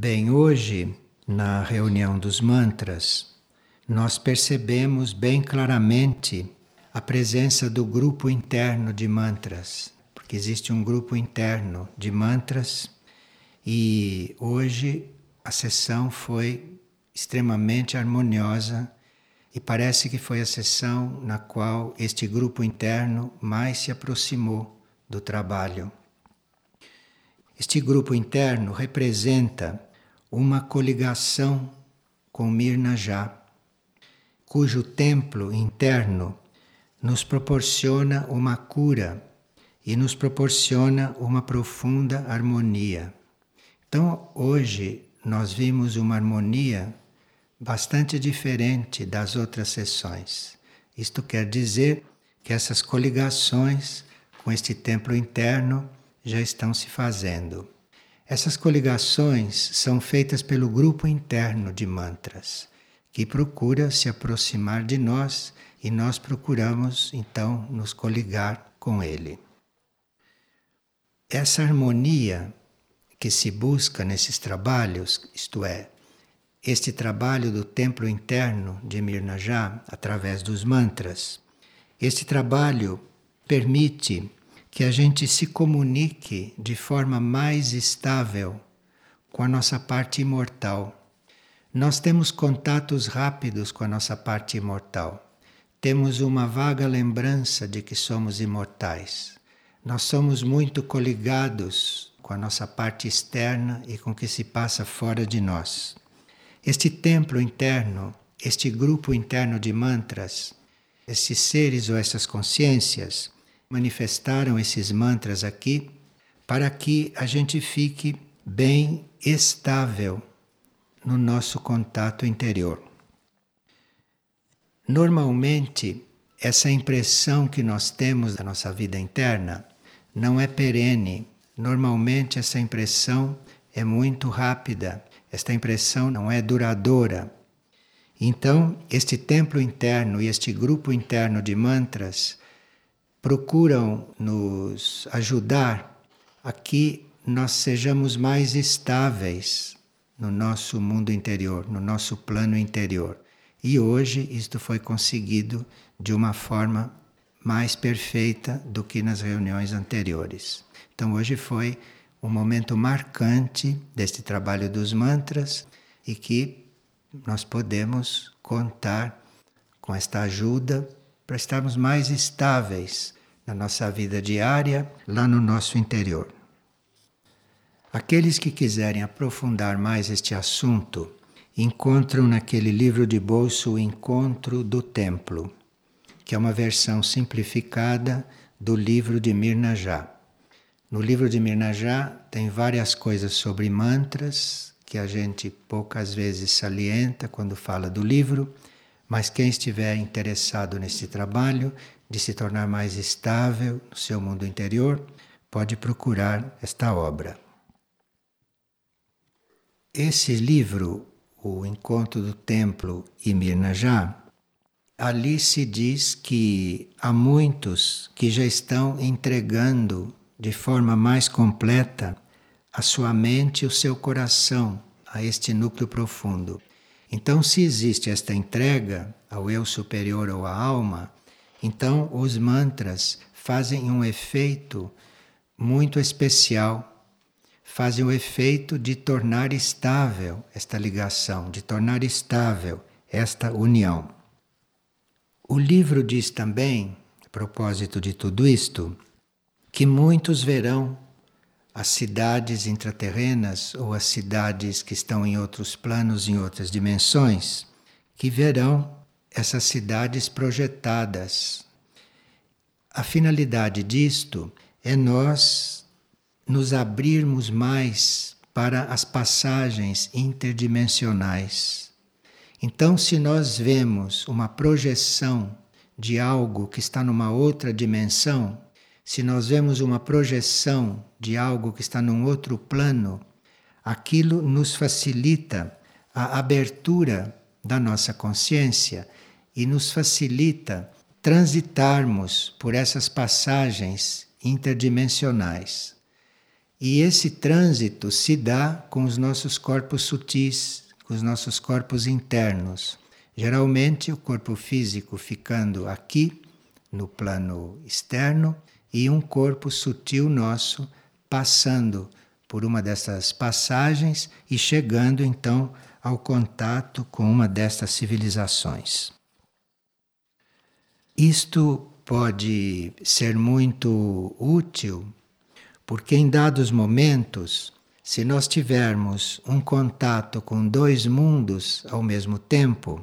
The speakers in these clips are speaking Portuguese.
Bem, hoje, na reunião dos mantras, nós percebemos bem claramente a presença do grupo interno de mantras, porque existe um grupo interno de mantras e hoje a sessão foi extremamente harmoniosa e parece que foi a sessão na qual este grupo interno mais se aproximou do trabalho. Este grupo interno representa uma coligação com Mirna Já, cujo templo interno nos proporciona uma cura e nos proporciona uma profunda harmonia. Então, hoje nós vimos uma harmonia bastante diferente das outras sessões. Isto quer dizer que essas coligações com este templo interno já estão se fazendo. Essas coligações são feitas pelo grupo interno de mantras, que procura se aproximar de nós e nós procuramos então nos coligar com ele. Essa harmonia que se busca nesses trabalhos, isto é, este trabalho do templo interno de Mirnajá através dos mantras, este trabalho permite que a gente se comunique de forma mais estável com a nossa parte imortal. Nós temos contatos rápidos com a nossa parte imortal. Temos uma vaga lembrança de que somos imortais. Nós somos muito coligados com a nossa parte externa e com o que se passa fora de nós. Este templo interno, este grupo interno de mantras, esses seres ou essas consciências, manifestaram esses mantras aqui para que a gente fique bem estável no nosso contato interior. Normalmente, essa impressão que nós temos da nossa vida interna não é perene. Normalmente, essa impressão é muito rápida, esta impressão não é duradoura. Então, este templo interno e este grupo interno de mantras procuram nos ajudar a que nós sejamos mais estáveis no nosso mundo interior, no nosso plano interior. E hoje isto foi conseguido de uma forma mais perfeita do que nas reuniões anteriores. Então hoje foi um momento marcante deste trabalho dos mantras e que nós podemos contar com esta ajuda para estarmos mais estáveis na nossa vida diária, lá no nosso interior. Aqueles que quiserem aprofundar mais este assunto, encontram naquele livro de bolso o Encontro do Templo, que é uma versão simplificada do livro de Mirna Já. No livro de Mirna Já tem várias coisas sobre mantras que a gente poucas vezes salienta quando fala do livro mas quem estiver interessado nesse trabalho de se tornar mais estável no seu mundo interior, pode procurar esta obra. Esse livro, O Encontro do Templo e Mirnajá, ali se diz que há muitos que já estão entregando de forma mais completa a sua mente e o seu coração a este núcleo profundo. Então, se existe esta entrega ao eu superior ou à alma, então os mantras fazem um efeito muito especial, fazem o efeito de tornar estável esta ligação, de tornar estável esta união. O livro diz também, a propósito de tudo isto, que muitos verão as cidades intraterrenas ou as cidades que estão em outros planos, em outras dimensões, que verão essas cidades projetadas. A finalidade disto é nós nos abrirmos mais para as passagens interdimensionais. Então, se nós vemos uma projeção de algo que está numa outra dimensão, se nós vemos uma projeção de algo que está num outro plano, aquilo nos facilita a abertura da nossa consciência e nos facilita transitarmos por essas passagens interdimensionais. E esse trânsito se dá com os nossos corpos sutis, com os nossos corpos internos. Geralmente, o corpo físico ficando aqui, no plano externo, e um corpo sutil nosso passando por uma dessas passagens e chegando então ao contato com uma destas civilizações. Isto pode ser muito útil porque em dados momentos, se nós tivermos um contato com dois mundos ao mesmo tempo,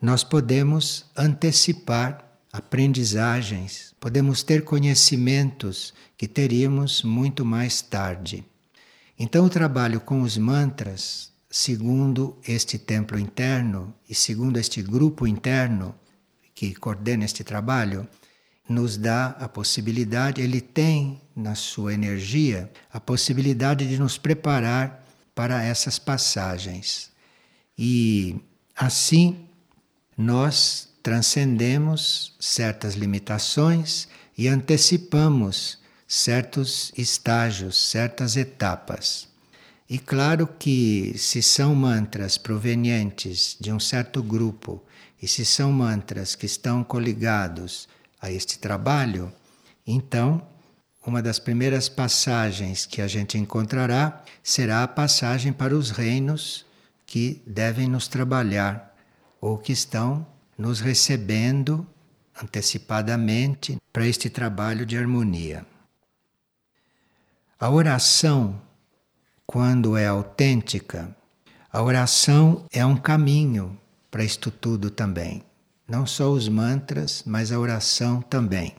nós podemos antecipar aprendizagens, podemos ter conhecimentos que teríamos muito mais tarde. Então, o trabalho com os mantras, segundo este templo interno e segundo este grupo interno que coordena este trabalho, nos dá a possibilidade, ele tem na sua energia a possibilidade de nos preparar para essas passagens. E assim nós transcendemos certas limitações e antecipamos certos estágios, certas etapas. E claro que se são mantras provenientes de um certo grupo e se são mantras que estão coligados a este trabalho, então, uma das primeiras passagens que a gente encontrará será a passagem para os reinos que devem nos trabalhar ou que estão nos recebendo antecipadamente para este trabalho de harmonia. A oração, quando é autêntica, a oração é um caminho para isto tudo também não só os mantras, mas a oração também.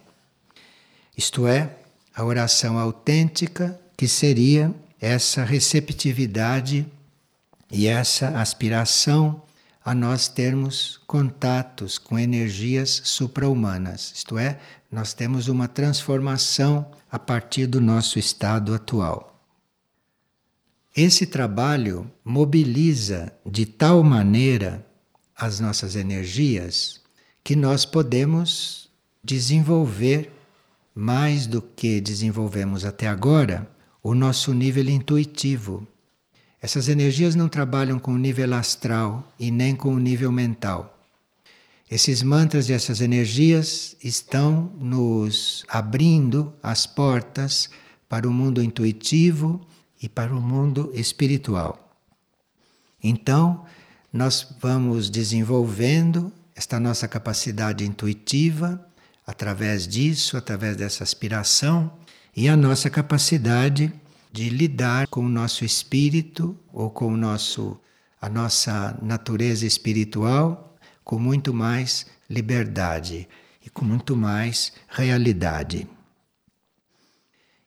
Isto é, a oração autêntica, que seria essa receptividade e essa aspiração a nós termos contatos com energias supra-humanas, isto é, nós temos uma transformação a partir do nosso estado atual. Esse trabalho mobiliza de tal maneira as nossas energias que nós podemos desenvolver mais do que desenvolvemos até agora o nosso nível intuitivo. Essas energias não trabalham com o nível astral e nem com o nível mental. Esses mantras e essas energias estão nos abrindo as portas para o mundo intuitivo e para o mundo espiritual. Então, nós vamos desenvolvendo esta nossa capacidade intuitiva através disso, através dessa aspiração e a nossa capacidade de lidar com o nosso espírito ou com o nosso a nossa natureza espiritual com muito mais liberdade e com muito mais realidade.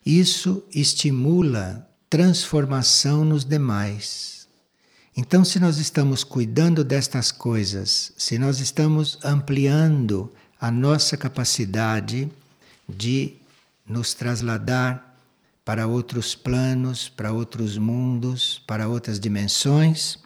Isso estimula transformação nos demais então, se nós estamos cuidando destas coisas, se nós estamos ampliando a nossa capacidade de nos trasladar para outros planos, para outros mundos, para outras dimensões,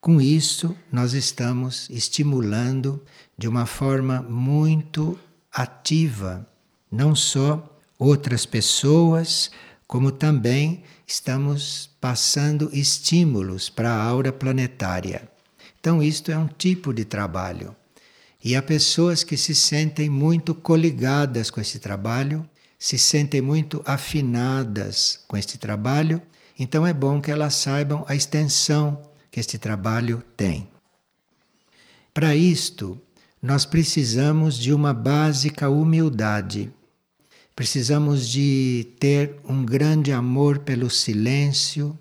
com isso nós estamos estimulando de uma forma muito ativa não só outras pessoas, como também estamos passando estímulos para a aura planetária. Então, isto é um tipo de trabalho. E há pessoas que se sentem muito coligadas com esse trabalho, se sentem muito afinadas com este trabalho, então é bom que elas saibam a extensão que este trabalho tem. Para isto, nós precisamos de uma básica humildade. Precisamos de ter um grande amor pelo silêncio,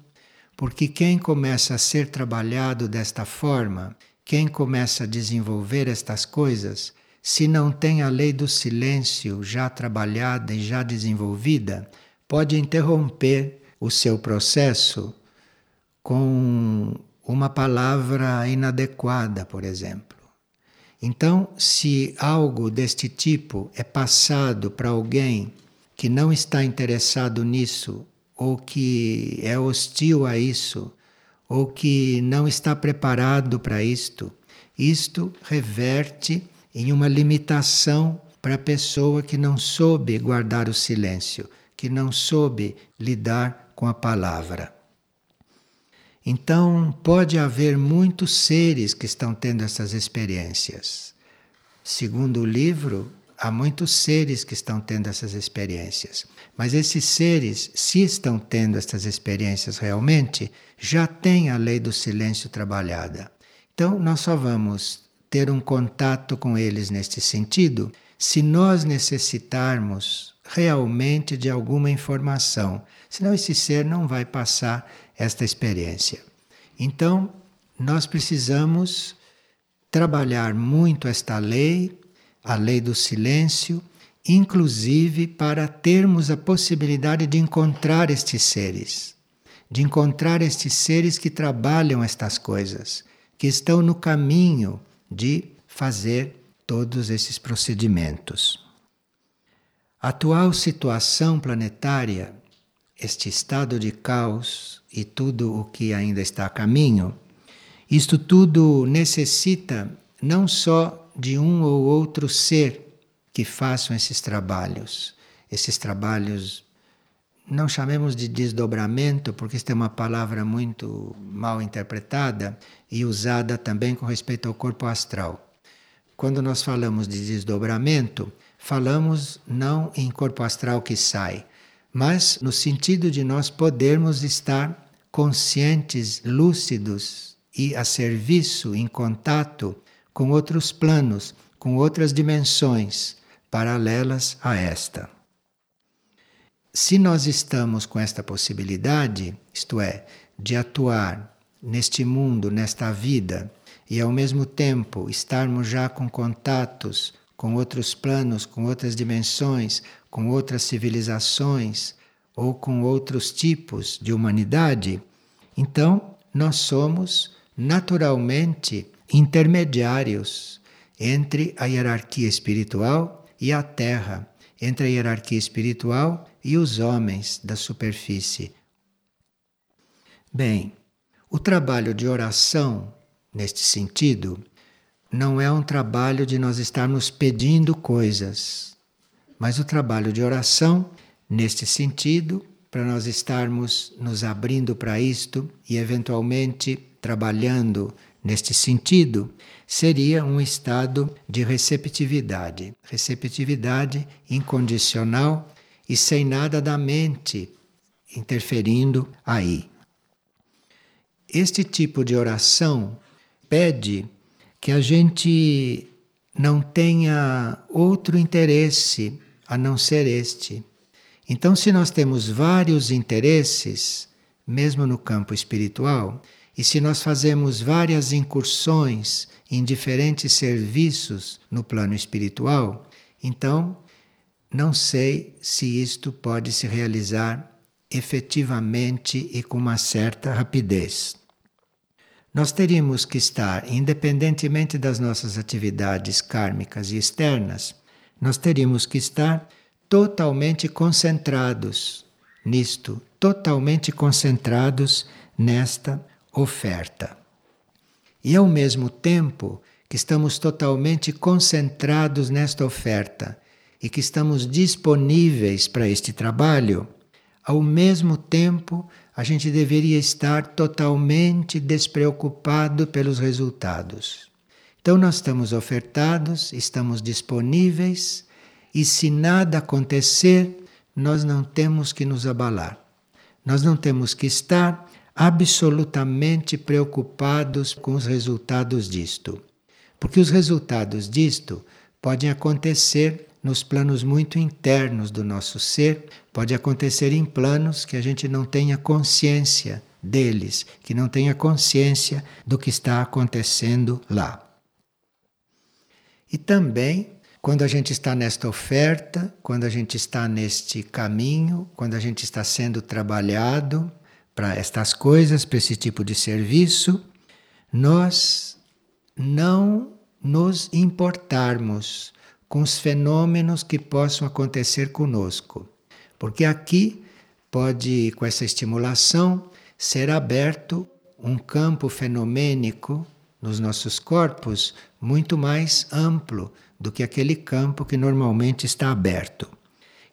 porque quem começa a ser trabalhado desta forma, quem começa a desenvolver estas coisas, se não tem a lei do silêncio já trabalhada e já desenvolvida, pode interromper o seu processo com uma palavra inadequada, por exemplo. Então, se algo deste tipo é passado para alguém que não está interessado nisso, ou que é hostil a isso, ou que não está preparado para isto, isto reverte em uma limitação para a pessoa que não soube guardar o silêncio, que não soube lidar com a palavra. Então, pode haver muitos seres que estão tendo essas experiências. Segundo o livro, há muitos seres que estão tendo essas experiências. Mas esses seres, se estão tendo essas experiências realmente, já têm a lei do silêncio trabalhada. Então, nós só vamos ter um contato com eles neste sentido se nós necessitarmos realmente de alguma informação. Senão, esse ser não vai passar esta experiência. Então, nós precisamos trabalhar muito esta lei, a lei do silêncio, inclusive para termos a possibilidade de encontrar estes seres, de encontrar estes seres que trabalham estas coisas, que estão no caminho de fazer todos esses procedimentos. A atual situação planetária este estado de caos e tudo o que ainda está a caminho, isto tudo necessita não só de um ou outro ser que façam esses trabalhos, esses trabalhos não chamemos de desdobramento, porque esta é uma palavra muito mal interpretada e usada também com respeito ao corpo astral. Quando nós falamos de desdobramento, falamos não em corpo astral que sai, mas no sentido de nós podermos estar conscientes, lúcidos e a serviço, em contato com outros planos, com outras dimensões paralelas a esta. Se nós estamos com esta possibilidade, isto é, de atuar neste mundo, nesta vida, e ao mesmo tempo estarmos já com contatos com outros planos, com outras dimensões, com outras civilizações ou com outros tipos de humanidade, então nós somos naturalmente intermediários entre a hierarquia espiritual e a Terra, entre a hierarquia espiritual e os homens da superfície. Bem, o trabalho de oração, neste sentido, não é um trabalho de nós estarmos pedindo coisas, mas o trabalho de oração, neste sentido, para nós estarmos nos abrindo para isto e eventualmente trabalhando neste sentido, seria um estado de receptividade, receptividade incondicional e sem nada da mente interferindo aí. Este tipo de oração pede que a gente não tenha outro interesse a não ser este. Então, se nós temos vários interesses, mesmo no campo espiritual, e se nós fazemos várias incursões em diferentes serviços no plano espiritual, então não sei se isto pode se realizar efetivamente e com uma certa rapidez. Nós teríamos que estar, independentemente das nossas atividades kármicas e externas, nós teríamos que estar totalmente concentrados nisto, totalmente concentrados nesta oferta. E ao mesmo tempo que estamos totalmente concentrados nesta oferta e que estamos disponíveis para este trabalho, ao mesmo tempo a gente deveria estar totalmente despreocupado pelos resultados. Então, nós estamos ofertados, estamos disponíveis, e se nada acontecer, nós não temos que nos abalar. Nós não temos que estar absolutamente preocupados com os resultados disto. Porque os resultados disto podem acontecer nos planos muito internos do nosso ser, pode acontecer em planos que a gente não tenha consciência deles, que não tenha consciência do que está acontecendo lá. E também, quando a gente está nesta oferta, quando a gente está neste caminho, quando a gente está sendo trabalhado para estas coisas, para esse tipo de serviço, nós não nos importarmos com os fenômenos que possam acontecer conosco. Porque aqui pode, com essa estimulação, ser aberto um campo fenomênico nos nossos corpos muito mais amplo do que aquele campo que normalmente está aberto.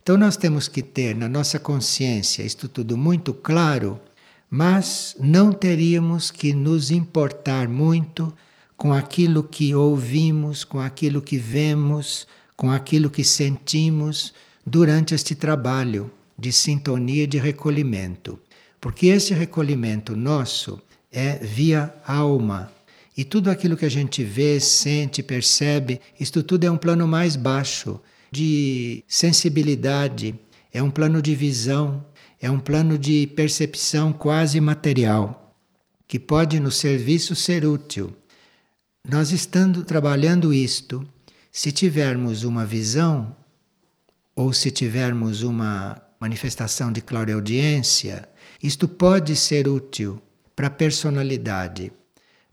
Então nós temos que ter na nossa consciência isto tudo muito claro, mas não teríamos que nos importar muito com aquilo que ouvimos, com aquilo que vemos, com aquilo que sentimos durante este trabalho de sintonia e de recolhimento. Porque esse recolhimento nosso é via alma. E tudo aquilo que a gente vê, sente, percebe, isto tudo é um plano mais baixo de sensibilidade, é um plano de visão, é um plano de percepção quase material, que pode no serviço ser útil. Nós estando trabalhando isto, se tivermos uma visão ou se tivermos uma manifestação de clareaudiência, isto pode ser útil para a personalidade,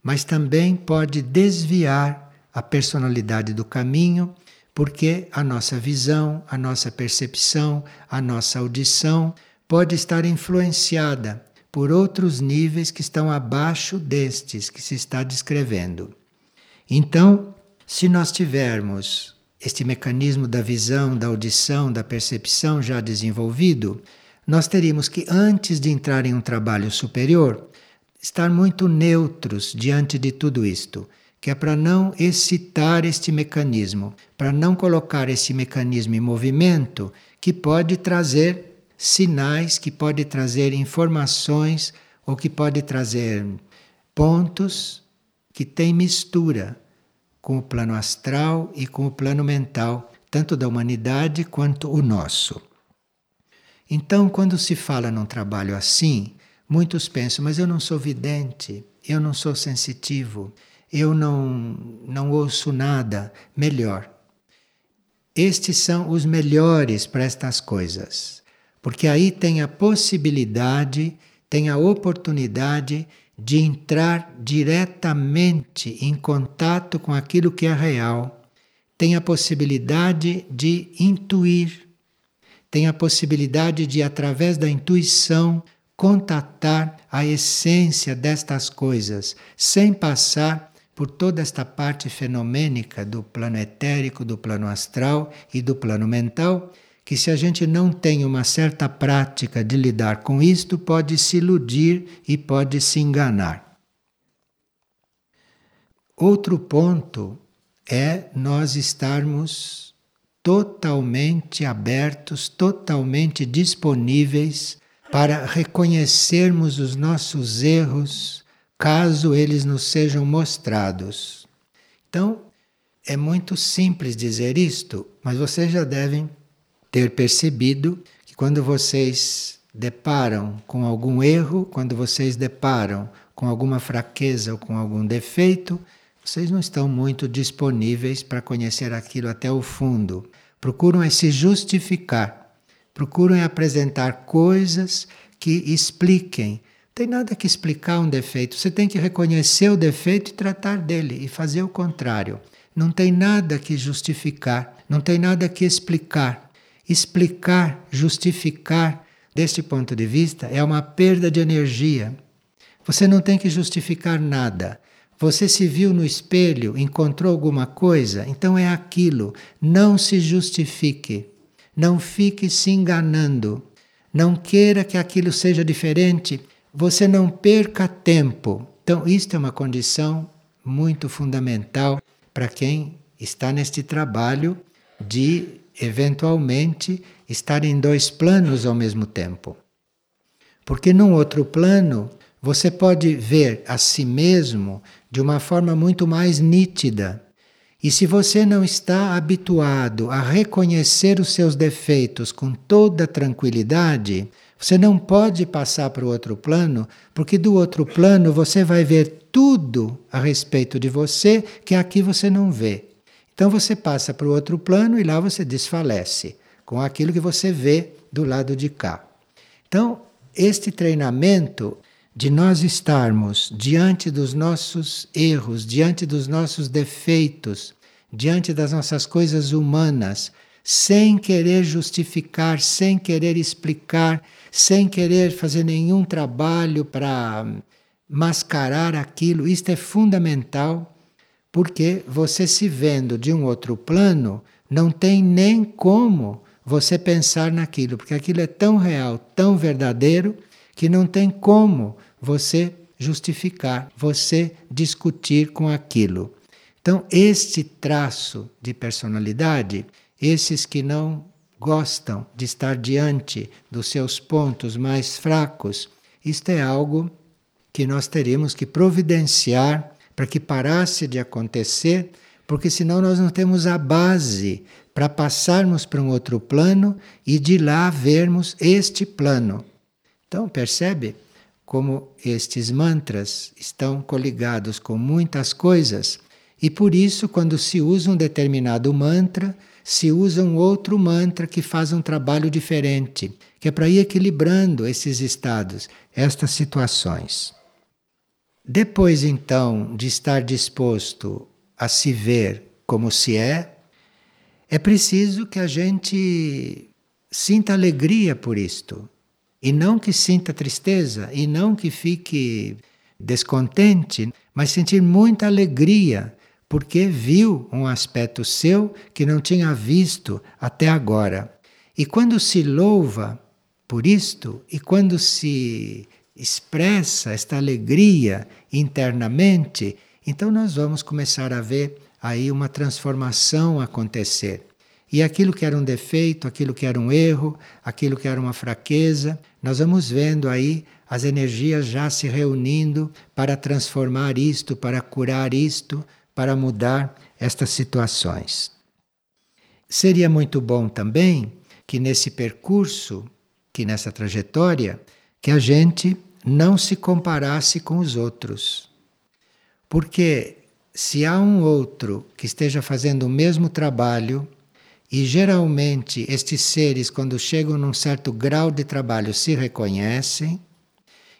mas também pode desviar a personalidade do caminho, porque a nossa visão, a nossa percepção, a nossa audição pode estar influenciada por outros níveis que estão abaixo destes que se está descrevendo. Então, se nós tivermos este mecanismo da visão, da audição, da percepção já desenvolvido, nós teríamos que, antes de entrar em um trabalho superior, estar muito neutros diante de tudo isto, que é para não excitar este mecanismo, para não colocar esse mecanismo em movimento que pode trazer sinais, que pode trazer informações ou que pode trazer pontos que têm mistura com o plano astral e com o plano mental, tanto da humanidade quanto o nosso. Então, quando se fala num trabalho assim, muitos pensam, mas eu não sou vidente, eu não sou sensitivo, eu não, não ouço nada. Melhor. Estes são os melhores para estas coisas, porque aí tem a possibilidade, tem a oportunidade de entrar diretamente em contato com aquilo que é real, tem a possibilidade de intuir, tem a possibilidade de, através da intuição, contatar a essência destas coisas, sem passar por toda esta parte fenomênica do plano etérico, do plano astral e do plano mental que se a gente não tem uma certa prática de lidar com isto, pode se iludir e pode se enganar. Outro ponto é nós estarmos totalmente abertos, totalmente disponíveis para reconhecermos os nossos erros, caso eles nos sejam mostrados. Então, é muito simples dizer isto, mas vocês já devem ter percebido que quando vocês deparam com algum erro, quando vocês deparam com alguma fraqueza ou com algum defeito, vocês não estão muito disponíveis para conhecer aquilo até o fundo. Procuram é se justificar, procuram é apresentar coisas que expliquem. Não tem nada que explicar um defeito, você tem que reconhecer o defeito e tratar dele e fazer o contrário. Não tem nada que justificar, não tem nada que explicar explicar, justificar, deste ponto de vista, é uma perda de energia. Você não tem que justificar nada. Você se viu no espelho, encontrou alguma coisa, então é aquilo. Não se justifique. Não fique se enganando. Não queira que aquilo seja diferente. Você não perca tempo. Então, isto é uma condição muito fundamental para quem está neste trabalho de eventualmente estar em dois planos ao mesmo tempo. Porque num outro plano você pode ver a si mesmo de uma forma muito mais nítida. E se você não está habituado a reconhecer os seus defeitos com toda tranquilidade, você não pode passar para o outro plano, porque do outro plano você vai ver tudo a respeito de você que aqui você não vê. Então você passa para o outro plano e lá você desfalece com aquilo que você vê do lado de cá. Então, este treinamento de nós estarmos diante dos nossos erros, diante dos nossos defeitos, diante das nossas coisas humanas, sem querer justificar, sem querer explicar, sem querer fazer nenhum trabalho para mascarar aquilo, isto é fundamental porque você se vendo de um outro plano, não tem nem como você pensar naquilo, porque aquilo é tão real, tão verdadeiro, que não tem como você justificar, você discutir com aquilo. Então, este traço de personalidade, esses que não gostam de estar diante dos seus pontos mais fracos, isto é algo que nós teríamos que providenciar para que parasse de acontecer, porque senão nós não temos a base para passarmos para um outro plano e de lá vermos este plano. Então, percebe como estes mantras estão coligados com muitas coisas e por isso, quando se usa um determinado mantra, se usa um outro mantra que faz um trabalho diferente, que é para ir equilibrando esses estados, estas situações. Depois, então, de estar disposto a se ver como se é, é preciso que a gente sinta alegria por isto. E não que sinta tristeza, e não que fique descontente, mas sentir muita alegria, porque viu um aspecto seu que não tinha visto até agora. E quando se louva por isto, e quando se expressa esta alegria internamente, então nós vamos começar a ver aí uma transformação acontecer. E aquilo que era um defeito, aquilo que era um erro, aquilo que era uma fraqueza, nós vamos vendo aí as energias já se reunindo para transformar isto, para curar isto, para mudar estas situações. Seria muito bom também que nesse percurso, que nessa trajetória, que a gente não se comparasse com os outros. Porque se há um outro que esteja fazendo o mesmo trabalho, e geralmente estes seres, quando chegam num certo grau de trabalho, se reconhecem,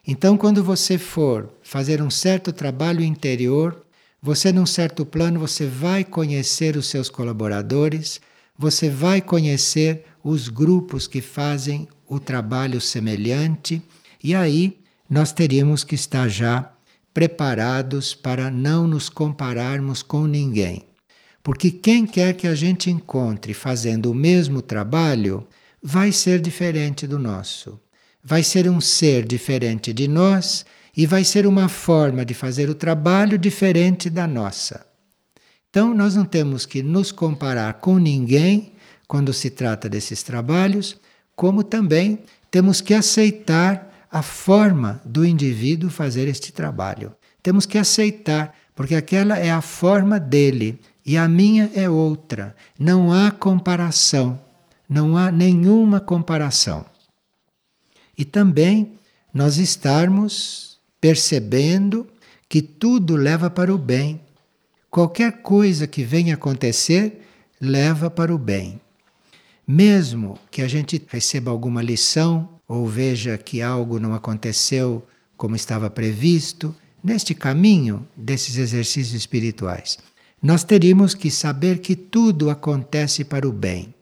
então quando você for fazer um certo trabalho interior, você num certo plano você vai conhecer os seus colaboradores, você vai conhecer os grupos que fazem o trabalho semelhante, e aí nós teríamos que estar já preparados para não nos compararmos com ninguém. Porque quem quer que a gente encontre fazendo o mesmo trabalho vai ser diferente do nosso. Vai ser um ser diferente de nós e vai ser uma forma de fazer o trabalho diferente da nossa. Então, nós não temos que nos comparar com ninguém quando se trata desses trabalhos, como também temos que aceitar a forma do indivíduo fazer este trabalho. Temos que aceitar, porque aquela é a forma dele e a minha é outra. Não há comparação, não há nenhuma comparação. E também nós estarmos percebendo que tudo leva para o bem. Qualquer coisa que venha acontecer leva para o bem. Mesmo que a gente receba alguma lição ou veja que algo não aconteceu como estava previsto, neste caminho desses exercícios espirituais, nós teríamos que saber que tudo acontece para o bem.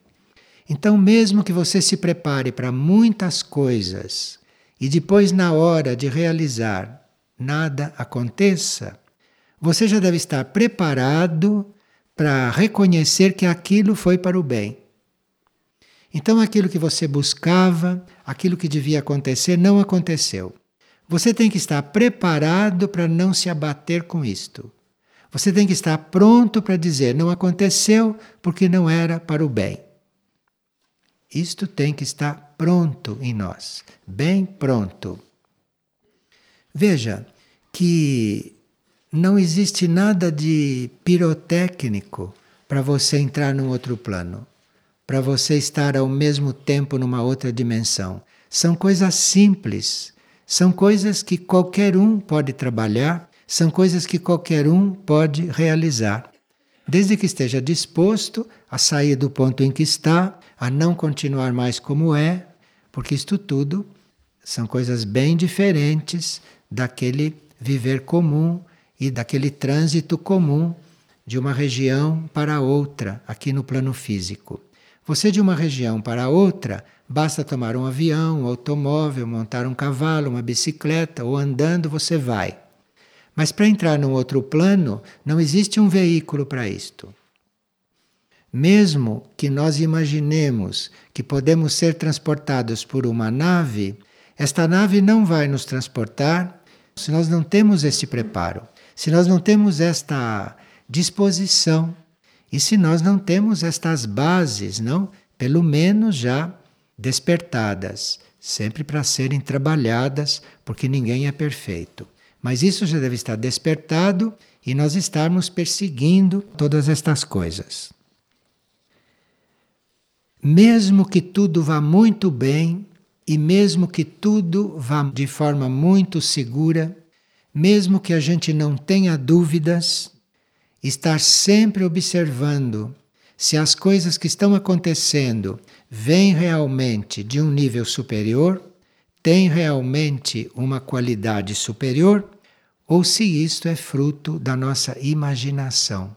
Então, mesmo que você se prepare para muitas coisas e depois, na hora de realizar, nada aconteça, você já deve estar preparado para reconhecer que aquilo foi para o bem. Então, aquilo que você buscava, aquilo que devia acontecer, não aconteceu. Você tem que estar preparado para não se abater com isto. Você tem que estar pronto para dizer: não aconteceu porque não era para o bem. Isto tem que estar pronto em nós, bem pronto. Veja que não existe nada de pirotécnico para você entrar num outro plano para você estar ao mesmo tempo numa outra dimensão. São coisas simples, são coisas que qualquer um pode trabalhar, são coisas que qualquer um pode realizar. Desde que esteja disposto a sair do ponto em que está, a não continuar mais como é, porque isto tudo são coisas bem diferentes daquele viver comum e daquele trânsito comum de uma região para outra aqui no plano físico. Você de uma região para outra, basta tomar um avião, um automóvel, montar um cavalo, uma bicicleta ou andando você vai. Mas para entrar num outro plano, não existe um veículo para isto. Mesmo que nós imaginemos que podemos ser transportados por uma nave, esta nave não vai nos transportar se nós não temos esse preparo, se nós não temos esta disposição e se nós não temos estas bases, não, pelo menos já despertadas, sempre para serem trabalhadas, porque ninguém é perfeito. Mas isso já deve estar despertado e nós estarmos perseguindo todas estas coisas. Mesmo que tudo vá muito bem e mesmo que tudo vá de forma muito segura, mesmo que a gente não tenha dúvidas, estar sempre observando se as coisas que estão acontecendo vêm realmente de um nível superior, têm realmente uma qualidade superior, ou se isto é fruto da nossa imaginação,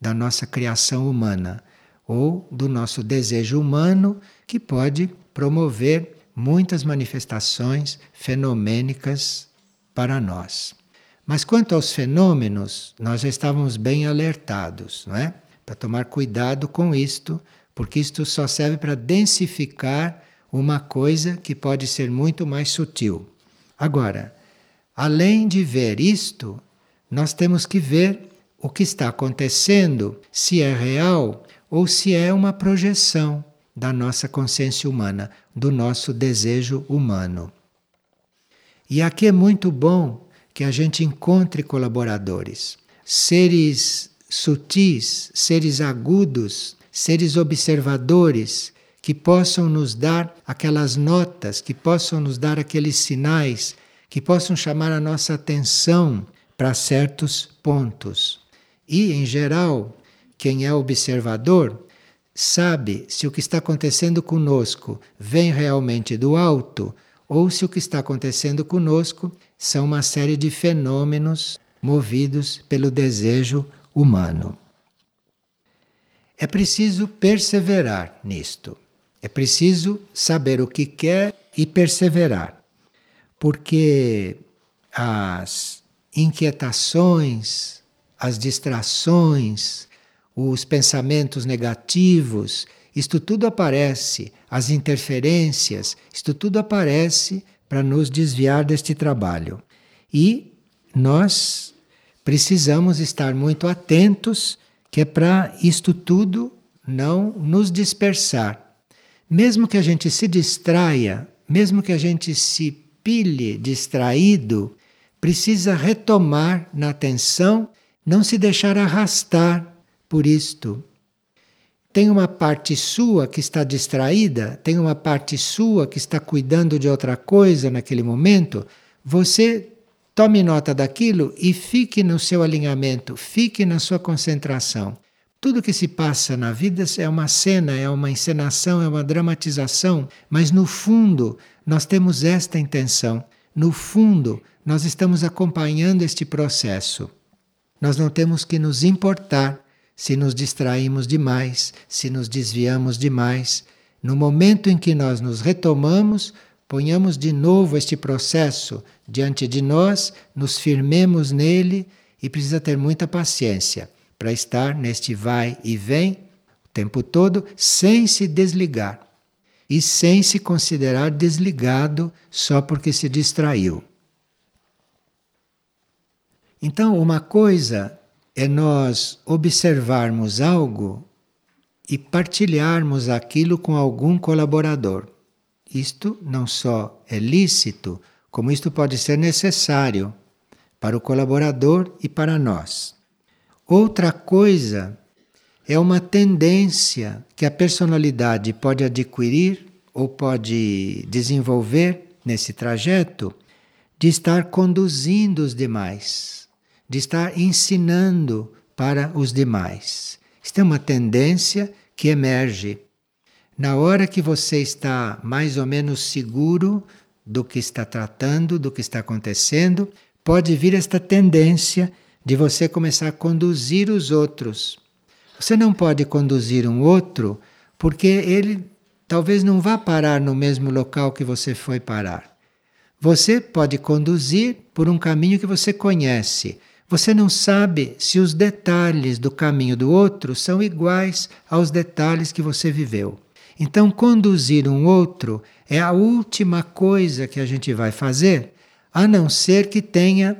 da nossa criação humana, ou do nosso desejo humano que pode promover muitas manifestações fenomênicas para nós. Mas quanto aos fenômenos, nós já estávamos bem alertados, não é? Para tomar cuidado com isto, porque isto só serve para densificar uma coisa que pode ser muito mais sutil. Agora, além de ver isto, nós temos que ver o que está acontecendo, se é real ou se é uma projeção da nossa consciência humana, do nosso desejo humano. E aqui é muito bom que a gente encontre colaboradores, seres sutis, seres agudos, seres observadores que possam nos dar aquelas notas, que possam nos dar aqueles sinais, que possam chamar a nossa atenção para certos pontos. E, em geral, quem é observador sabe se o que está acontecendo conosco vem realmente do alto ou se o que está acontecendo conosco são uma série de fenômenos movidos pelo desejo humano. É preciso perseverar nisto. É preciso saber o que quer e perseverar. Porque as inquietações, as distrações, os pensamentos negativos, isto tudo aparece, as interferências, isto tudo aparece para nos desviar deste trabalho. E nós precisamos estar muito atentos, que é para isto tudo não nos dispersar. Mesmo que a gente se distraia, mesmo que a gente se pilhe distraído, precisa retomar na atenção, não se deixar arrastar por isto. Tem uma parte sua que está distraída, tem uma parte sua que está cuidando de outra coisa naquele momento. Você tome nota daquilo e fique no seu alinhamento, fique na sua concentração. Tudo que se passa na vida é uma cena, é uma encenação, é uma dramatização, mas no fundo nós temos esta intenção. No fundo, nós estamos acompanhando este processo. Nós não temos que nos importar se nos distraímos demais, se nos desviamos demais. No momento em que nós nos retomamos, ponhamos de novo este processo diante de nós, nos firmemos nele e precisa ter muita paciência para estar neste vai e vem o tempo todo sem se desligar e sem se considerar desligado só porque se distraiu. Então, uma coisa é nós observarmos algo e partilharmos aquilo com algum colaborador. Isto não só é lícito, como isto pode ser necessário para o colaborador e para nós. Outra coisa é uma tendência que a personalidade pode adquirir ou pode desenvolver nesse trajeto de estar conduzindo os demais de estar ensinando para os demais. Isto é uma tendência que emerge. Na hora que você está mais ou menos seguro do que está tratando, do que está acontecendo, pode vir esta tendência de você começar a conduzir os outros. Você não pode conduzir um outro porque ele talvez não vá parar no mesmo local que você foi parar. Você pode conduzir por um caminho que você conhece Você não sabe se os detalhes do caminho do outro são iguais aos detalhes que você viveu. Então, conduzir um outro é a última coisa que a gente vai fazer, a não ser que tenha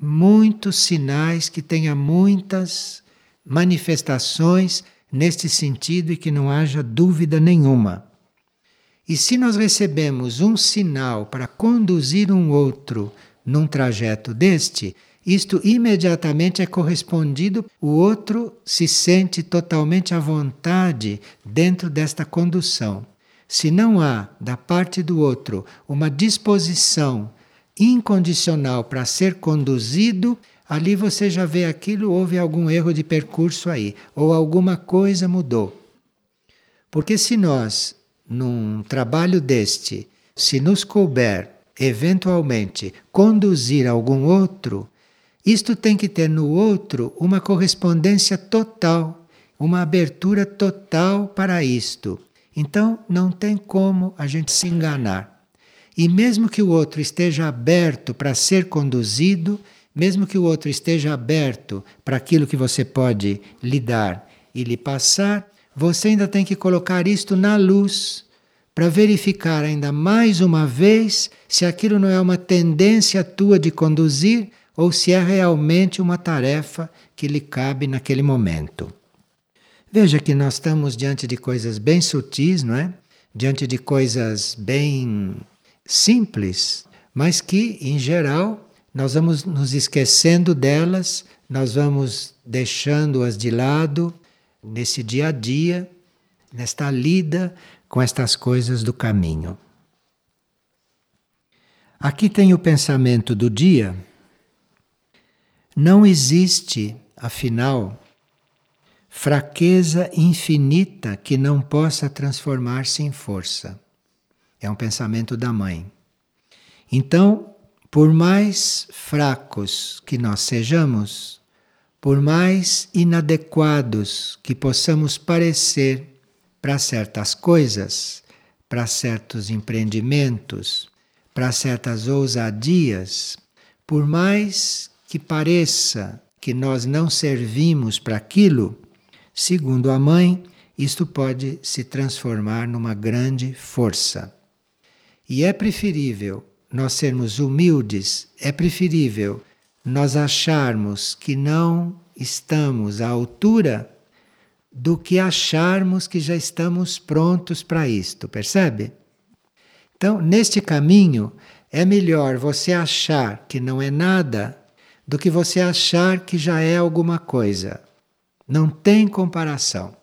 muitos sinais, que tenha muitas manifestações neste sentido e que não haja dúvida nenhuma. E se nós recebemos um sinal para conduzir um outro num trajeto deste, isto imediatamente é correspondido, o outro se sente totalmente à vontade dentro desta condução. Se não há da parte do outro uma disposição incondicional para ser conduzido, ali você já vê aquilo, houve algum erro de percurso aí, ou alguma coisa mudou. Porque se nós, num trabalho deste, se nos couber eventualmente conduzir algum outro, isto tem que ter no outro uma correspondência total, uma abertura total para isto. Então não tem como a gente se enganar. E mesmo que o outro esteja aberto para ser conduzido, mesmo que o outro esteja aberto para aquilo que você pode lhe dar e lhe passar, você ainda tem que colocar isto na luz para verificar ainda mais uma vez se aquilo não é uma tendência tua de conduzir ou se é realmente uma tarefa que lhe cabe naquele momento. Veja que nós estamos diante de coisas bem sutis, não é? Diante de coisas bem simples, mas que, em geral, nós vamos nos esquecendo delas, nós vamos deixando-as de lado nesse dia a dia, nesta lida com estas coisas do caminho. Aqui tem o pensamento do dia não existe, afinal, fraqueza infinita que não possa transformar-se em força. É um pensamento da mãe. Então, por mais fracos que nós sejamos, por mais inadequados que possamos parecer para certas coisas, para certos empreendimentos, para certas ousadias, por mais que pareça que nós não servimos para aquilo, segundo a mãe, isto pode se transformar numa grande força. E é preferível nós sermos humildes, é preferível nós acharmos que não estamos à altura do que acharmos que já estamos prontos para isto, percebe? Então, neste caminho, é melhor você achar que não é nada do que você achar que já é alguma coisa. Não tem comparação.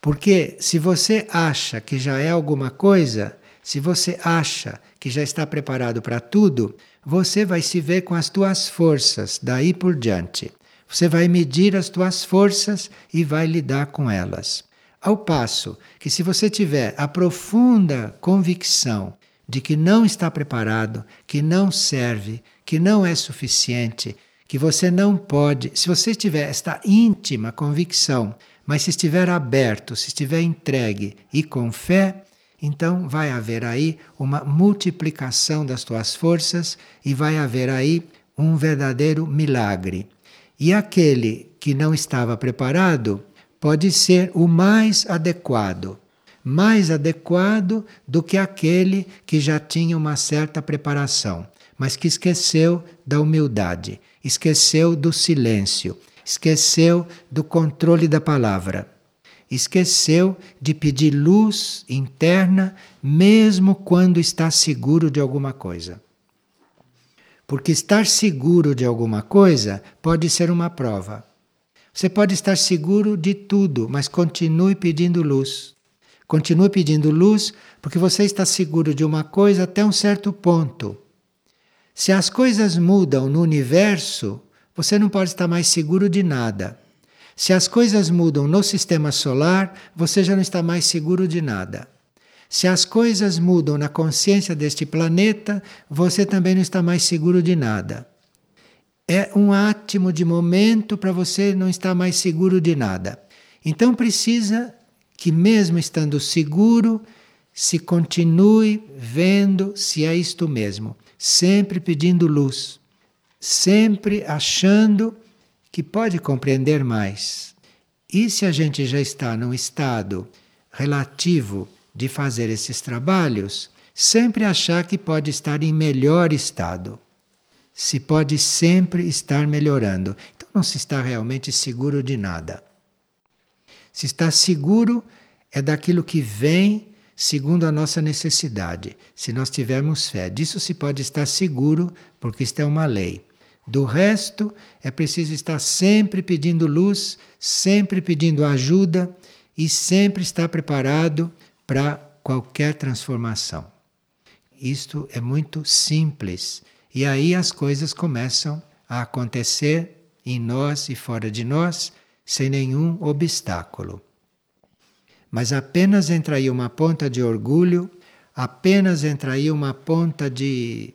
Porque se você acha que já é alguma coisa, se você acha que já está preparado para tudo, você vai se ver com as tuas forças daí por diante. Você vai medir as tuas forças e vai lidar com elas. Ao passo que, se você tiver a profunda convicção de que não está preparado, que não serve, que não é suficiente, que você não pode, se você tiver esta íntima convicção, mas se estiver aberto, se estiver entregue e com fé, então vai haver aí uma multiplicação das tuas forças e vai haver aí um verdadeiro milagre. E aquele que não estava preparado pode ser o mais adequado mais adequado do que aquele que já tinha uma certa preparação, mas que esqueceu da humildade, esqueceu do silêncio, esqueceu do controle da palavra, esqueceu de pedir luz interna, mesmo quando está seguro de alguma coisa. Porque estar seguro de alguma coisa pode ser uma prova. Você pode estar seguro de tudo, mas continue pedindo luz. Continue pedindo luz, porque você está seguro de uma coisa até um certo ponto. Se as coisas mudam no universo, você não pode estar mais seguro de nada. Se as coisas mudam no sistema solar, você já não está mais seguro de nada. Se as coisas mudam na consciência deste planeta, você também não está mais seguro de nada. É um átimo de momento para você não estar mais seguro de nada. Então precisa que, mesmo estando seguro, se continue vendo se é isto mesmo, sempre pedindo luz, sempre achando que pode compreender mais. E se a gente já está num estado relativo de fazer esses trabalhos, sempre achar que pode estar em melhor estado. Se pode sempre estar melhorando. Então não se está realmente seguro de nada. Se está seguro é daquilo que vem segundo a nossa necessidade. Se nós tivermos fé, disso se pode estar seguro, porque isto é uma lei. Do resto, é preciso estar sempre pedindo luz, sempre pedindo ajuda e sempre estar preparado para qualquer transformação. Isto é muito simples. E aí as coisas começam a acontecer em nós e fora de nós sem nenhum obstáculo. Mas apenas entra aí uma ponta de orgulho, apenas entra aí uma ponta de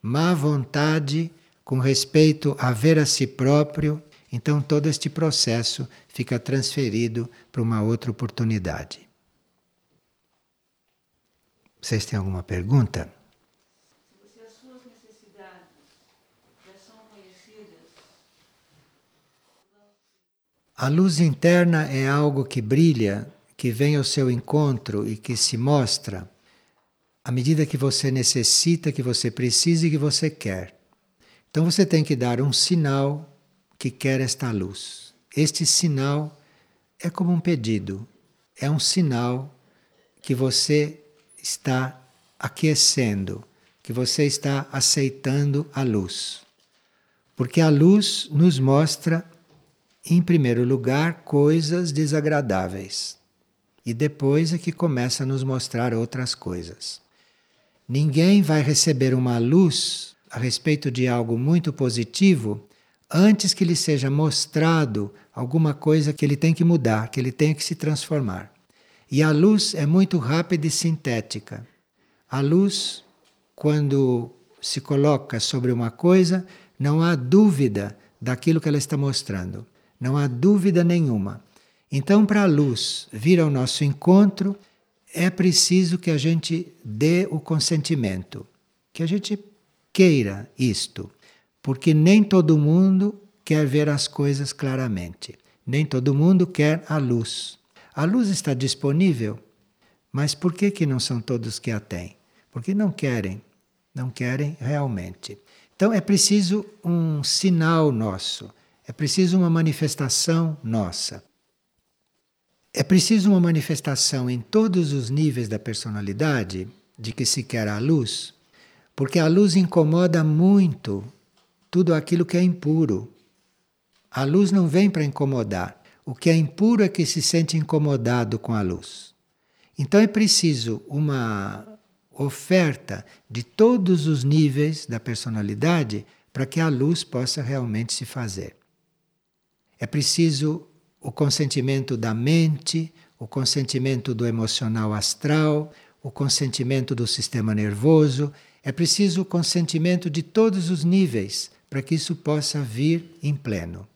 má vontade com respeito a ver a si próprio, então todo este processo fica transferido para uma outra oportunidade. Vocês têm alguma pergunta? Se as suas necessidades já são conhecidas. A luz interna é algo que brilha, que vem ao seu encontro e que se mostra à medida que você necessita, que você precisa e que você quer. Então você tem que dar um sinal que quer esta luz. Este sinal é como um pedido, é um sinal que você está aquecendo, que você está aceitando a luz. Porque a luz nos mostra, em primeiro lugar, coisas desagradáveis. E depois é que começa a nos mostrar outras coisas. Ninguém vai receber uma luz a respeito de algo muito positivo antes que lhe seja mostrado alguma coisa que ele tem que mudar, que ele tem que se transformar. E a luz é muito rápida e sintética. A luz, quando se coloca sobre uma coisa, não há dúvida daquilo que ela está mostrando. Não há dúvida nenhuma. Então, para a luz vir ao nosso encontro, é preciso que a gente dê o consentimento, que a gente queira isto, porque nem todo mundo quer ver as coisas claramente, nem todo mundo quer a luz. A luz está disponível, mas por que, que não são todos que a têm? Porque não querem, não querem realmente. Então é preciso um sinal nosso, é preciso uma manifestação nossa. É preciso uma manifestação em todos os níveis da personalidade de que se quer a luz, porque a luz incomoda muito tudo aquilo que é impuro. A luz não vem para incomodar. O que é impuro é que se sente incomodado com a luz. Então é preciso uma oferta de todos os níveis da personalidade para que a luz possa realmente se fazer. É preciso o consentimento da mente, o consentimento do emocional astral, o consentimento do sistema nervoso, é preciso o consentimento de todos os níveis para que isso possa vir em pleno.